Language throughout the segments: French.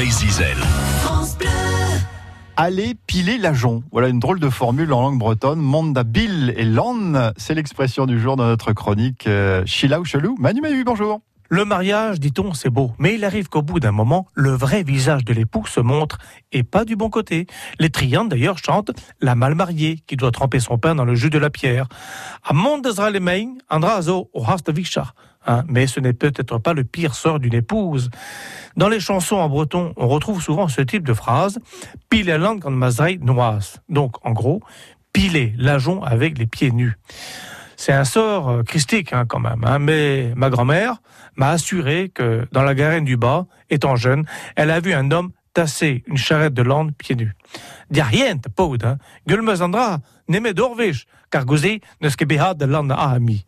Brésil. Aller piler l'ajon. Voilà une drôle de formule en langue bretonne. Monda Bill et Lan, c'est l'expression du jour dans notre chronique. Euh, Chila ou Chelou Manu Manu, bonjour. Le mariage, dit-on, c'est beau, mais il arrive qu'au bout d'un moment, le vrai visage de l'époux se montre, et pas du bon côté. Les triantes, d'ailleurs, chantent la mal mariée, qui doit tremper son pain dans le jus de la pierre. À Andrazo, Hein, mais ce n'est peut-être pas le pire sort d'une épouse. Dans les chansons en breton, on retrouve souvent ce type de phrase Pile la langue en mazraille noise. Donc, en gros, piler l'ajon avec les pieds nus. C'est un sort euh, christique hein, quand même. Hein. Mais ma grand-mère m'a assuré que dans la garenne du bas, étant jeune, elle a vu un homme tasser une charrette de lande pieds nus. Dis rien, poud, hein. Gulmezandra, neme dorvish, car gouzi ne skebeha de lande a ami.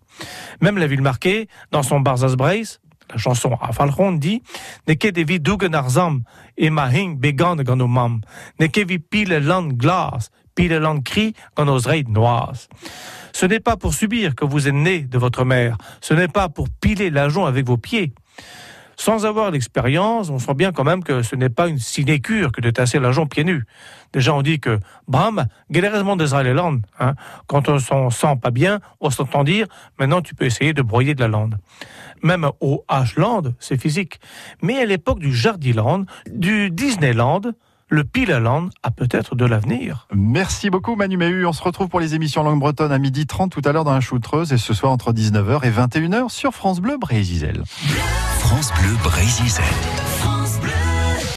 Même la ville marquée, dans son Barzas Brace, la chanson à dit Ne de ganomam, ne pile land pile land cri. Ce n'est pas pour subir que vous êtes né de votre mère, ce n'est pas pour piler l'ajon avec vos pieds. Sans avoir l'expérience, on sent bien quand même que ce n'est pas une sinécure que de tasser l'ajon pieds nus. Déjà, on dit que Bram, guélérisement des Islandes, hein, quand on s'en sent pas bien, on s'entend dire, maintenant tu peux essayer de broyer de la lande. Même au H-Land, c'est physique. Mais à l'époque du Jardiland, du Disneyland, le Pilaland a peut-être de l'avenir. Merci beaucoup Manu Méhu. On se retrouve pour les émissions langue bretonne à midi 30 tout à l'heure dans la choutreuse et ce soir entre 19h et 21h sur France Bleu Brésil. France Bleu Brésil.